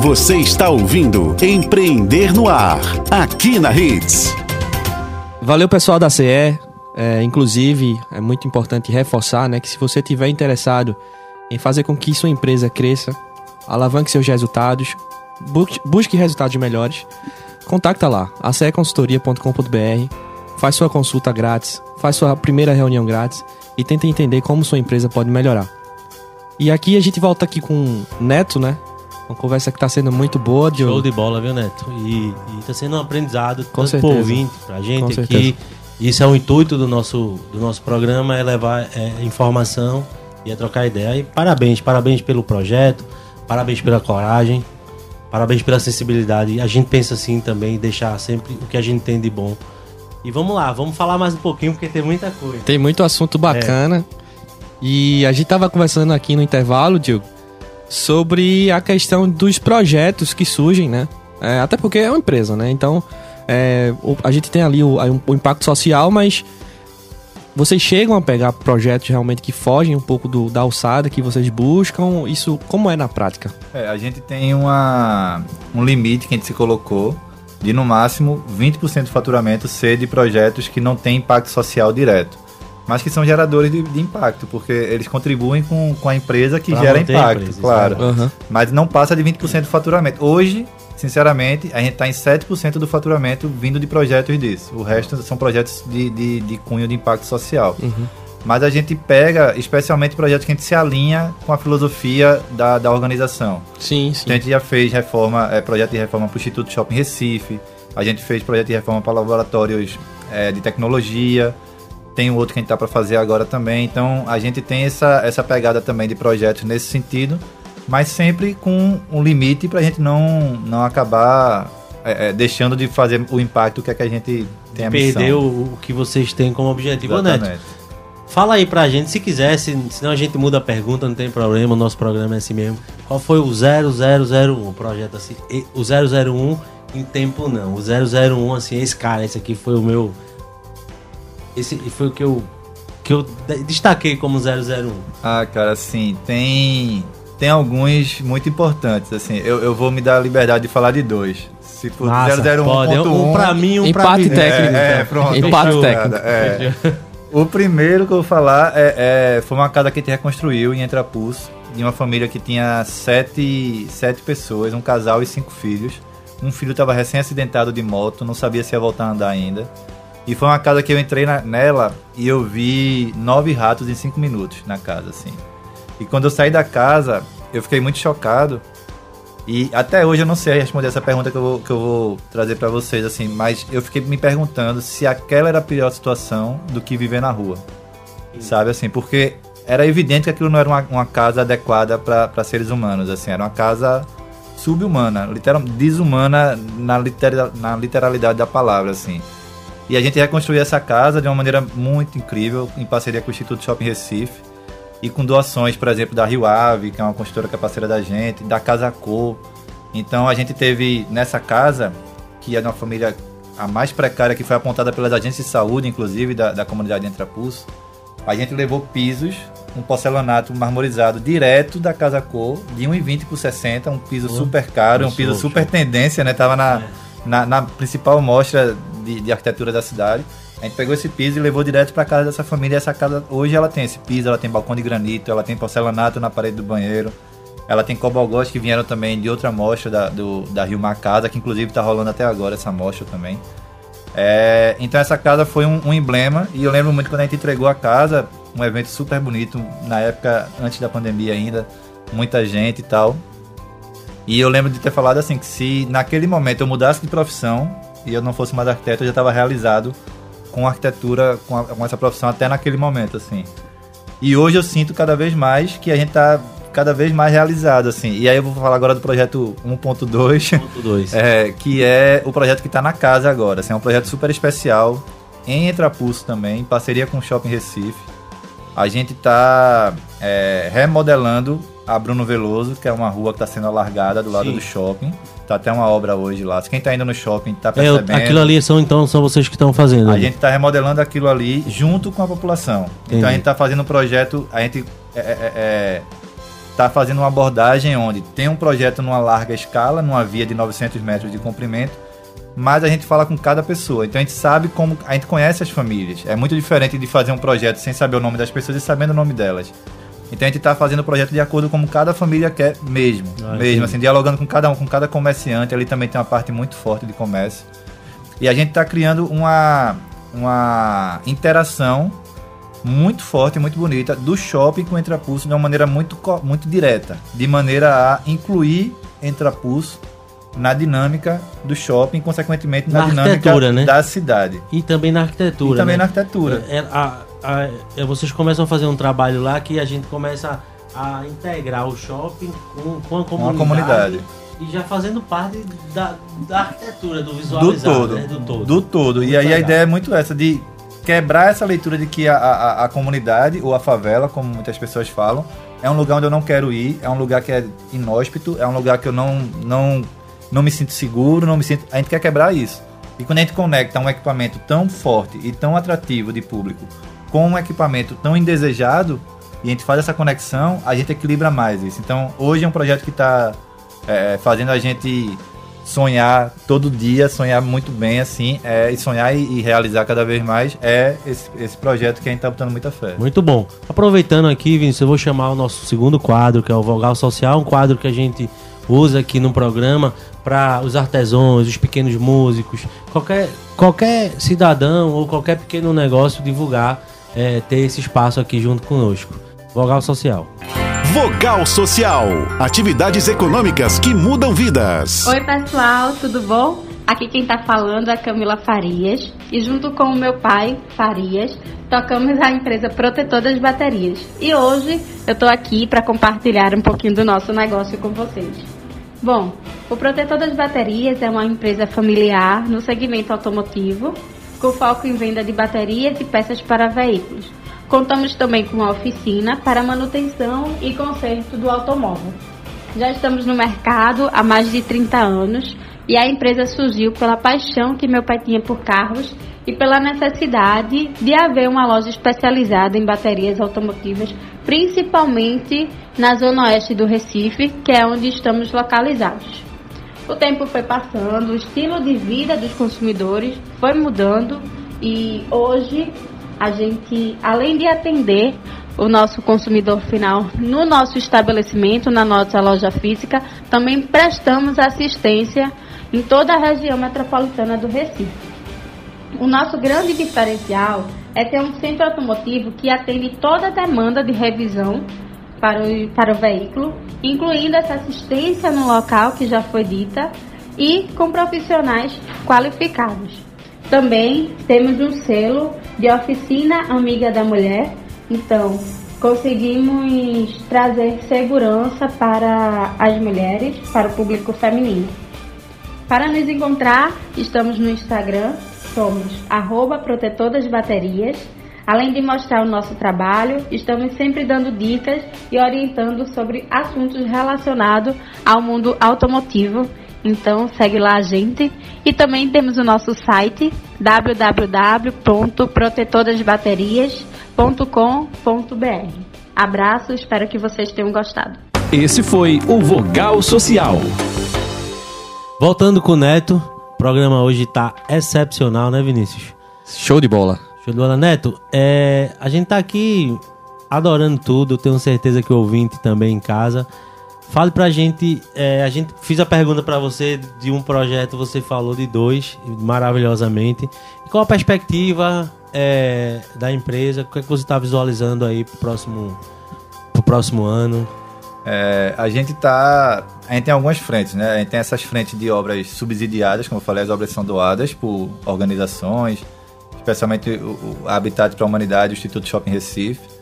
Você está ouvindo Empreender no Ar, aqui na Hits. Valeu, pessoal da CE. É, inclusive, é muito importante reforçar né, que se você tiver interessado em fazer com que sua empresa cresça, alavanque seus resultados, busque, busque resultados melhores, contacta lá, aceconsultoria.com.br, faz sua consulta grátis, faz sua primeira reunião grátis e tenta entender como sua empresa pode melhorar. E aqui a gente volta aqui com o Neto, né? Uma conversa que está sendo muito boa. Diogo. Show de bola, viu, Neto? E, está sendo um aprendizado com tanto certeza. ouvinte, pra gente com aqui. Certeza. Isso é o intuito do nosso, do nosso programa, é levar é, informação e é trocar ideia. E parabéns, parabéns pelo projeto, parabéns pela coragem, parabéns pela sensibilidade. A gente pensa assim também, deixar sempre o que a gente tem de bom e vamos lá, vamos falar mais um pouquinho, porque tem muita coisa. Tem muito assunto bacana. É. E a gente tava conversando aqui no intervalo, Diogo, sobre a questão dos projetos que surgem, né? É, até porque é uma empresa, né? Então, é, a gente tem ali o, o, impacto social, mas vocês chegam a pegar projetos realmente que fogem um pouco do, da alçada que vocês buscam? Isso como é na prática? É, a gente tem uma, um limite que a gente se colocou de no máximo 20% do faturamento ser de projetos que não têm impacto social direto. mas que são geradores de, de impacto, porque eles contribuem com, com a empresa que Pra gera impacto, empresa, claro. Aham. Mas não passa de 20% do faturamento. Hoje, sinceramente, a gente está em 7% do faturamento vindo de projetos disso. O resto são projetos de, de, de cunho de impacto social. Mas a gente pega, especialmente, projetos que a gente se alinha com a filosofia da, da organização. Sim, sim. Então, a gente já fez reforma, é, projeto de reforma para o Instituto Shopping Recife. A gente fez projeto de reforma para laboratórios é, de tecnologia. Tem um outro que a gente está para fazer agora também. Então, a gente tem essa, essa pegada também de projetos nesse sentido, mas sempre com um limite para a gente não, não acabar é, é, deixando de fazer o impacto que é que a gente tem a missão. Perder o, que vocês têm como objetivo. Neto, Exatamente. Fala aí pra gente, se quiser, se, senão a gente muda a pergunta, não tem problema, o nosso programa é assim mesmo. Qual foi o 0001, o projeto assim, o 001 em tempo não, o 001 assim, esse cara, esse aqui foi o meu, esse foi o que eu, que eu de- destaquei como 001. Ah, cara, assim, tem tem alguns muito importantes, assim. Eu, eu vou me dar a liberdade de falar de dois. Se for Massa, 001.1, pode, um pra mim, um pra Empate mim. técnico. É, é, pronto. Empate técnico. é. O primeiro que eu vou falar é, é- foi uma casa que a gente reconstruiu em Entrapus, de uma família que tinha sete, sete pessoas, um casal e cinco filhos. Um filho estava recém-acidentado de moto, não sabia se ia voltar a andar ainda. E foi uma casa que eu entrei na- nela e eu vi nove ratos em cinco minutos na casa, assim. E quando eu saí da casa, eu fiquei muito chocado. E até hoje eu não sei responder essa pergunta que eu vou, que eu vou trazer pra vocês, assim, mas eu fiquei me perguntando se aquela era a pior situação do que viver na rua. Sabe, assim, porque era evidente que aquilo não era uma, uma casa adequada para seres humanos, assim, era uma casa subhumana, literal, desumana na, litera, na literalidade da palavra, assim. E a gente reconstruiu essa casa de uma maneira muito incrível, em parceria com o Instituto Shopping Recife e com doações, por exemplo, da Rio Ave, que é uma construtora que é parceira da gente, da Casa Cor. Então a gente teve nessa casa, que é de uma família a mais precária, que foi apontada pelas agências de saúde, inclusive, da, da comunidade de Entrapulso, a gente levou pisos, um porcelanato marmorizado direto da Casa Cor, de 1,20 por 60, um piso super caro, um piso super tendência, né? Tava na, na, na principal mostra de, de arquitetura da cidade. Gente pegou esse piso e levou direto para casa dessa família. Essa casa hoje ela tem esse piso, ela tem balcão de granito, ela tem porcelanato na parede do banheiro. Ela tem cobogós que vieram também de outra mostra da, do, da Rio Mar Casa, que inclusive está rolando até agora essa mostra também. É, então essa casa foi um, um emblema e eu lembro muito quando a gente entregou a casa, um evento super bonito, na época antes da pandemia ainda, muita gente e tal. E eu lembro de ter falado assim, que se naquele momento eu mudasse de profissão e eu não fosse mais arquiteto, eu já estava realizado com arquitetura, com, a- com essa profissão até naquele momento, assim. E hoje eu sinto cada vez mais que a gente tá cada vez mais realizado, assim. E aí eu vou falar agora do projeto 1.2, Ponto dois. é, que é o projeto que está na casa agora. Assim, é um projeto super especial, em Entrapulso também, em parceria com o Shopping Recife. A gente está remodelando a Bruno Veloso, que é uma rua que está sendo alargada do lado Sim. do shopping. Tá até uma obra hoje lá. Quem está indo no shopping está É, percebendo. aquilo ali são então são vocês que estão fazendo. A ali. gente está remodelando aquilo ali junto com a população. Entendi. Então a gente está fazendo um projeto, a gente está fazendo uma abordagem onde tem um projeto numa larga escala, numa via de 900 metros de comprimento, mas a gente fala com cada pessoa. Então a gente sabe como, a gente conhece as famílias. É muito diferente de fazer um projeto sem saber o nome das pessoas e sabendo o nome delas. Então a gente está fazendo o projeto de acordo com como cada família quer mesmo, Ah, mesmo entendi. assim, dialogando com cada um, com cada comerciante. Ali também tem uma parte muito forte de comércio. E a gente está criando uma, uma interação muito forte, muito bonita do shopping com o Entrapulso de uma maneira muito, muito direta, de maneira a incluir Entrapulso na dinâmica do shopping, consequentemente na, Na dinâmica né? da cidade. E também na arquitetura. E também né? na arquitetura. É, a- a- é, vocês começam a fazer um trabalho lá que a gente começa a integrar o shopping com, com a comunidade. comunidade. E já fazendo parte da, da arquitetura, do do visualizar, todo, né? Do todo. do todo. E aí a legal. ideia é muito essa de quebrar essa leitura de que a, a, a comunidade ou a favela, como muitas pessoas falam, é um lugar onde eu não quero ir, é um lugar que é inóspito, é um lugar que eu não não não me sinto seguro, não me sinto. A gente quer quebrar isso. E quando a gente conecta um equipamento tão forte e tão atrativo de público com um equipamento tão indesejado e a gente faz essa conexão, a gente equilibra mais isso. Então, hoje é um projeto que está fazendo a gente sonhar todo dia, sonhar muito bem, assim, é, e sonhar e, e realizar cada vez mais é esse, esse projeto que a gente tá botando muita fé. Muito bom. Aproveitando aqui, Vinícius, eu vou chamar o nosso segundo quadro, que é o Vogal Social, um quadro que a gente usa aqui no programa para os artesãos, os pequenos músicos, qualquer, qualquer cidadão ou qualquer pequeno negócio divulgar, é, ter esse espaço aqui junto conosco. Vogal Social. Vogal Social. Atividades econômicas que mudam vidas. Oi, pessoal, tudo bom? Aqui quem tá falando é Camila Farias e junto com o meu pai, Farias, tocamos a empresa Protetor das Baterias. E hoje eu tô aqui para compartilhar um pouquinho do nosso negócio com vocês. Bom, o Protetor das Baterias é uma empresa familiar no segmento automotivo, com foco em venda de baterias e peças para veículos. Contamos também com uma oficina para manutenção e conserto do automóvel. Já estamos no mercado há mais de 30 anos e a empresa surgiu pela paixão que meu pai tinha por carros e pela necessidade de haver uma loja especializada em baterias automotivas, principalmente na zona oeste do Recife, que é onde estamos localizados. O tempo foi passando, o estilo de vida dos consumidores foi mudando e hoje a gente, além de atender o nosso consumidor final no nosso estabelecimento, na nossa loja física, também prestamos assistência em toda a região metropolitana do Recife. O nosso grande diferencial é ter um centro automotivo que atende toda a demanda de revisão para o, para o veículo, incluindo essa assistência no local que já foi dita e com profissionais qualificados. Também temos um selo de oficina amiga da mulher, então conseguimos trazer segurança para as mulheres, para o público feminino. Para nos encontrar, estamos no Instagram, somos protetor das baterias. Além de mostrar o nosso trabalho, estamos sempre dando dicas e orientando sobre assuntos relacionados ao mundo automotivo então segue lá a gente. E também temos o nosso site www.protetordasbaterias.com.br. Abraço, espero que vocês tenham gostado. Esse foi o Vogal Social. Voltando com o Neto, o programa hoje tá excepcional, né, Vinícius? Show de bola. Show de bola, Neto. É, a gente tá aqui adorando tudo, tenho certeza que o ouvinte também em casa. Fale pra gente, é, a gente fiz a pergunta para você de um projeto, você falou de dois, maravilhosamente. E qual a perspectiva é, da empresa? O que, é que você está visualizando aí pro próximo, pro próximo ano? É, a gente tá. A gente tem algumas frentes, né? A gente tem essas frentes de obras subsidiadas, como eu falei, as obras são doadas por organizações, especialmente o, Habitat para a Humanidade, o Instituto Shopping Recife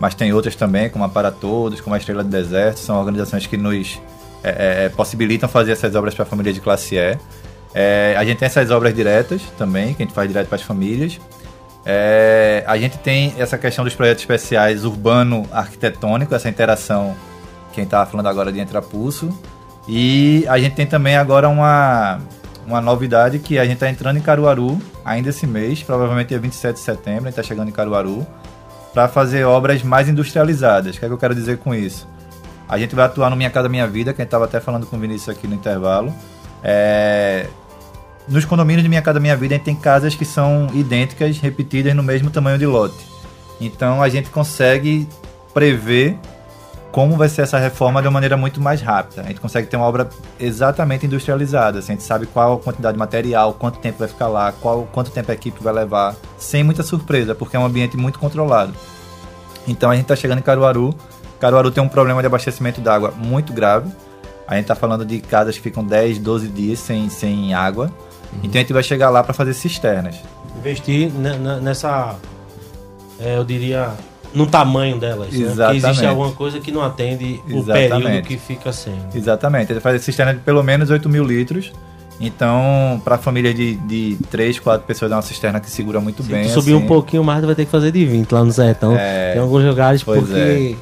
mas tem outras também, como a Para Todos, como a Estrela do Deserto, são organizações que nos é, é, possibilitam fazer essas obras para a família de classe E. É, a gente tem essas obras diretas também, que a gente faz direto para as famílias. É, a gente tem essa questão dos projetos especiais urbano-arquitetônico, essa interação que a gente estava falando agora de Entrapulso. E a gente tem também agora uma, uma novidade que a gente está entrando em Caruaru ainda esse mês, provavelmente dia 27 de setembro, a gente está chegando em Caruaru para fazer obras mais industrializadas. O que, é que eu quero dizer com isso? A gente vai atuar no Minha Casa Minha Vida, que a gente estava até falando com o Vinícius aqui no intervalo. É... Nos condomínios de Minha Casa Minha Vida, a gente tem casas que são idênticas, repetidas no mesmo tamanho de lote. Então a gente consegue prever como vai ser essa reforma de uma maneira muito mais rápida. A gente consegue ter uma obra exatamente industrializada. Assim, a gente sabe qual a quantidade de material, quanto tempo vai ficar lá, qual, quanto tempo a equipe vai levar, sem muita surpresa, porque é um ambiente muito controlado. Então a gente está chegando em Caruaru. Caruaru tem um problema de abastecimento d'água muito grave. A gente está falando de casas que ficam 10, 12 dias sem, sem água. Uhum. Então a gente vai chegar lá para fazer cisternas. Investir nessa, é, eu diria, no tamanho delas. Exatamente. Né? existe alguma coisa que não atende Exatamente. o período que fica sem. Exatamente. Ele faz cisterna de pelo menos 8 mil litros. Então, para família de, de 3, 4 pessoas, é uma cisterna que segura muito Se bem. Se subir assim. um pouquinho mais, vai ter que fazer de 20 lá no sertão. É... Tem alguns lugares porque é.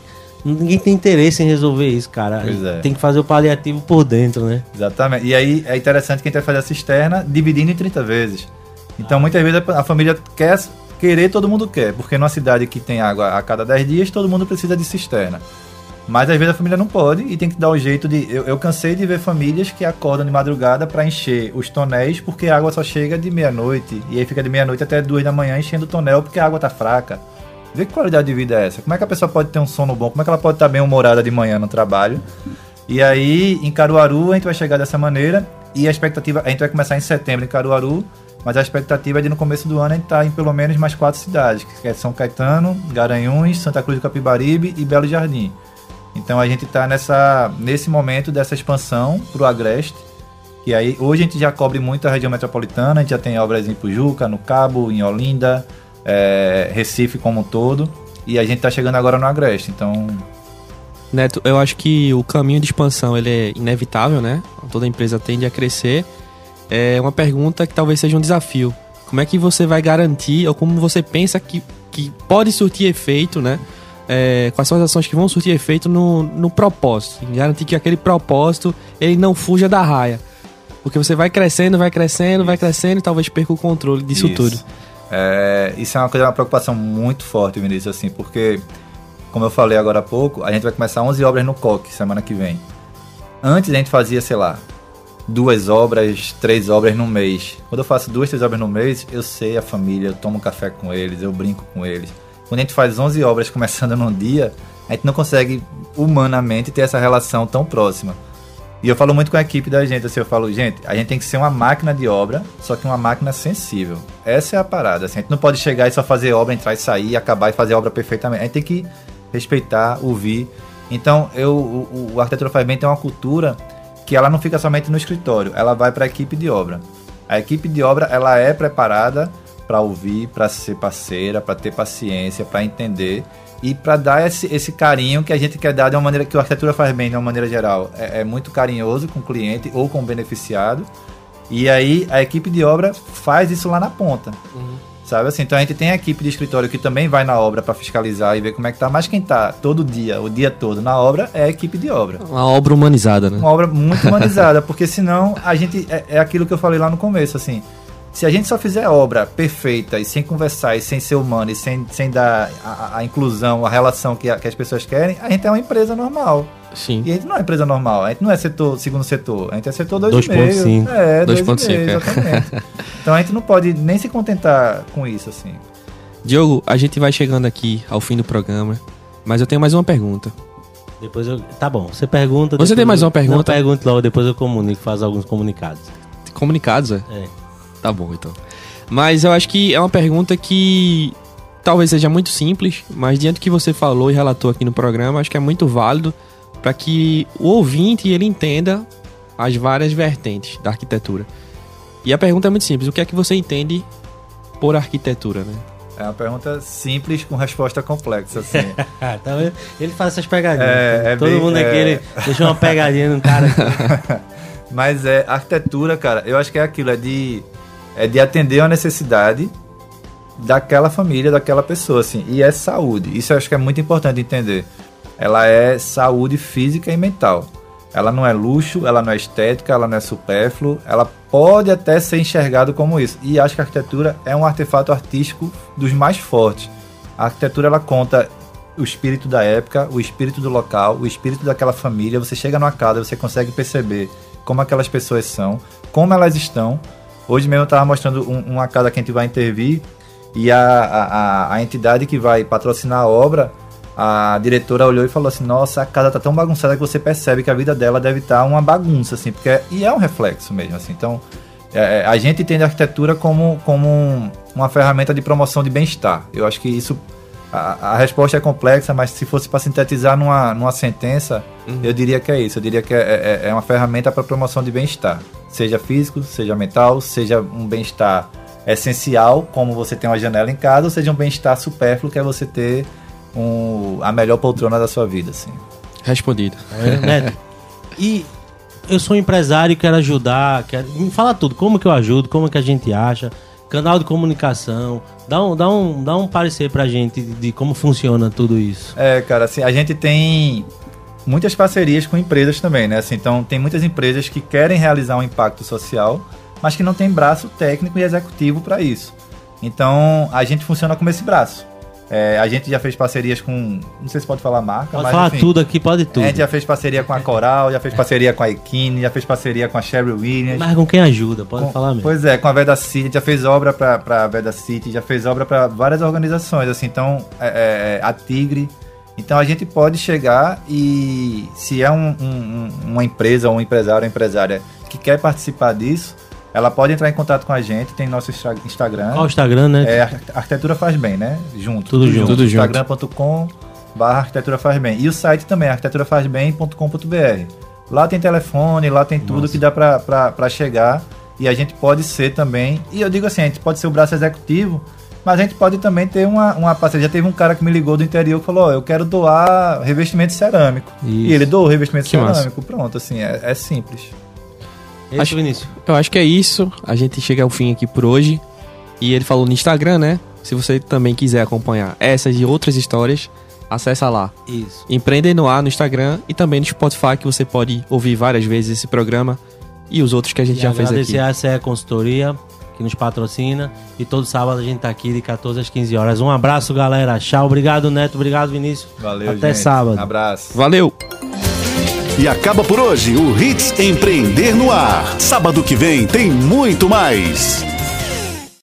ninguém tem interesse em resolver isso, cara. É. Tem que fazer o paliativo por dentro, né? Exatamente. E aí é interessante que a gente vai fazer a cisterna dividindo em 30 vezes. Então, muitas vezes a família quer querer todo mundo quer, porque numa cidade que tem água a cada 10 dias, todo mundo precisa de cisterna. Mas às vezes a família não pode e tem que dar o jeito de. Eu, eu cansei de ver famílias que acordam de madrugada para encher os tonéis porque a água só chega de meia-noite. E aí fica de meia-noite até duas da manhã enchendo o tonel porque a água tá fraca. Vê que qualidade de vida é essa? Como é que a pessoa pode ter um sono bom? Como é que ela pode estar bem humorada de manhã no trabalho? E aí, em Caruaru, a gente vai chegar dessa maneira. E a expectativa. A gente vai começar em setembro em Caruaru. Mas a expectativa é de no começo do ano a gente estar tá em pelo menos mais quatro cidades, que é São Caetano, Garanhuns, Santa Cruz do Capibaribe e Belo Jardim. Então a gente está nesse momento dessa expansão para o Agreste. E aí hoje a gente já cobre muito a região metropolitana, a gente já tem obras em Pujuca, no Cabo, em Olinda, é, Recife como um todo. E a gente está chegando agora no Agreste. Então Neto, eu acho que o caminho de expansão ele é inevitável, né? Toda empresa tende a crescer é uma pergunta que talvez seja um desafio. Como é que você vai garantir, ou como você pensa que, que pode surtir efeito, né? É, quais são as ações que vão surtir efeito no, no propósito? Garantir que aquele propósito ele não fuja da raia. Porque você vai crescendo, vai crescendo, vai crescendo e talvez perca o controle disso isso. tudo. É, isso é uma coisa, uma preocupação muito forte, Vinícius, assim, porque, como eu falei agora há pouco, a gente vai começar 11 obras no COC semana que vem. Antes a gente fazia, sei lá, duas obras, três obras no mês. Quando eu faço duas, três obras no mês, eu sei a família, eu tomo café com eles, eu brinco com eles. Quando a gente faz 11 obras começando num dia, a gente não consegue humanamente ter essa relação tão próxima. E eu falo muito com a equipe da gente, assim, eu falo, gente, a gente tem que ser uma máquina de obra, só que uma máquina sensível. Essa é a parada, assim, a gente não pode chegar e só fazer obra, entrar e sair, acabar e fazer a obra perfeitamente. A gente tem que respeitar, ouvir. Então, eu, o, o Arquitetura Faz Bem tem uma cultura que ela não fica somente no escritório, ela vai para a equipe de obra. A equipe de obra ela é preparada para ouvir, para ser parceira, para ter paciência, para entender e para dar esse, esse carinho que a gente quer dar de uma maneira que a arquitetura faz bem, de uma maneira geral. É, é muito carinhoso com o cliente ou com o beneficiado. E aí a equipe de obra faz isso lá na ponta. Uhum. Sabe assim? Então a gente tem a equipe de escritório que também vai na obra para fiscalizar e ver como é que tá, mas quem tá todo dia, o dia todo na obra é a equipe de obra. Uma obra humanizada, né? Uma obra muito humanizada, porque senão a gente é, é aquilo que eu falei lá no começo, assim. Se a gente só fizer obra perfeita e sem conversar e sem ser humano e sem, sem dar a, a inclusão, a relação que, a, que as pessoas querem, a gente é uma empresa normal. Sim. E a gente não é empresa normal, a gente não é setor, segundo setor, a gente é setor 2,5. É, 2,5, é. exatamente. então a gente não pode nem se contentar com isso, assim. Diogo, a gente vai chegando aqui ao fim do programa, mas eu tenho mais uma pergunta. Depois eu. Tá bom, você pergunta. Você tem mais uma pergunta? Não, pergunte logo, depois eu comunico, faz alguns comunicados. Comunicados, é? É. Tá bom, então. Mas eu acho que é uma pergunta que talvez seja muito simples, mas diante do que você falou e relatou aqui no programa, acho que é muito válido para que o ouvinte ele entenda as várias vertentes da arquitetura. E a pergunta é muito simples: o que é que você entende por arquitetura, né? É uma pergunta simples com resposta complexa, assim. tá ele faz essas pegadinhas. É, é Todo bem, mundo aqui é... ele deixou uma pegadinha no cara. Mas é arquitetura, cara. Eu acho que é aquilo, é de é de atender a necessidade daquela família, daquela pessoa, assim. E é saúde. Isso eu acho que é muito importante entender ela é saúde física e mental. Ela não é luxo, ela não é estética, ela não é supérfluo, ela pode até ser enxergado como isso. E acho que a arquitetura é um artefato artístico dos mais fortes. A arquitetura ela conta o espírito da época, o espírito do local, o espírito daquela família. Você chega numa casa, você consegue perceber como aquelas pessoas são, como elas estão. Hoje mesmo eu estava mostrando um, uma casa que a gente vai intervir e a, a, a entidade que vai patrocinar a obra a diretora olhou e falou assim: Nossa, a casa tá tão bagunçada que você percebe que a vida dela deve estar tá uma bagunça, assim, porque é, e é um reflexo mesmo, assim. Então, é, é, a gente entende a arquitetura como, como uma ferramenta de promoção de bem-estar. Eu acho que isso. A, a, resposta é complexa, mas se fosse para sintetizar numa, numa sentença, uhum. eu diria que é isso. Eu diria que é, é, é uma ferramenta para promoção de bem-estar, seja físico, seja mental, seja um bem-estar essencial, como você tem uma janela em casa, ou seja um bem-estar supérfluo, que é você ter um, a melhor poltrona da sua vida, assim. Respondido. É, né? E eu sou empresário e quero ajudar, quero... me fala tudo, como que eu ajudo, como que a gente acha, canal de comunicação, dá um, dá um, dá um parecer pra gente de como funciona tudo isso. É, cara, assim, a gente tem muitas parcerias com empresas também, né? Assim, então tem muitas empresas que querem realizar um impacto social, mas que não tem braço técnico e executivo para isso. Então a gente funciona como esse braço. É, a gente já fez parcerias com. Não sei se pode falar marca, Pode mas. falar enfim, tudo aqui, pode tudo. A gente já fez parceria com a Coral, já fez parceria com a Equine, já fez parceria com a Sherry Williams. Mas com quem ajuda, pode Com- falar mesmo. Pois é, com a Veda City, já fez obra pra, pra Veda City, já fez obra pra várias organizações, assim, então, é, é, a Tigre. Então a gente pode chegar e se é um- um- um- uma empresa um empresário ou empresária que quer participar disso, ela pode entrar em contato com a gente, tem nosso Instagram. Qual o Instagram, né? É, Ar- Arquitetura Faz Bem, né? Junto. Tudo junto. Tudo junto. Instagram.com barra Arquitetura Faz Bem. E o site também, arquiteturaFazBem.com.br. Lá tem telefone, lá tem tudo que dá pra chegar. E a gente pode ser também, e eu digo assim, a gente pode ser o braço executivo, mas a gente pode também ter uma, uma parceria. Já teve um cara que me ligou do interior que falou, ó, eu quero doar revestimento cerâmico. E Isso. ele doou revestimento Que massa. cerâmico. Pronto, assim, é, é simples. Esse acho- Vinícius. Eu acho que é isso. A gente chega ao fim aqui por hoje. E ele falou no Instagram, né? Se você também quiser acompanhar essas e outras histórias, acessa lá. Isso. Empreender no ar no Instagram e também no Spotify, que você pode ouvir várias vezes esse programa e os outros que a gente E já fez agradecer aqui. a CE Consultoria, que nos patrocina. E todo sábado a gente tá aqui de 14 às 15 horas. Um abraço, galera. Tchau. Obrigado, Neto. Obrigado, Vinícius. Valeu, Até gente. sábado. Abraço. Valeu! E acaba por hoje o Hits Empreender no Ar. Sábado que vem tem muito mais.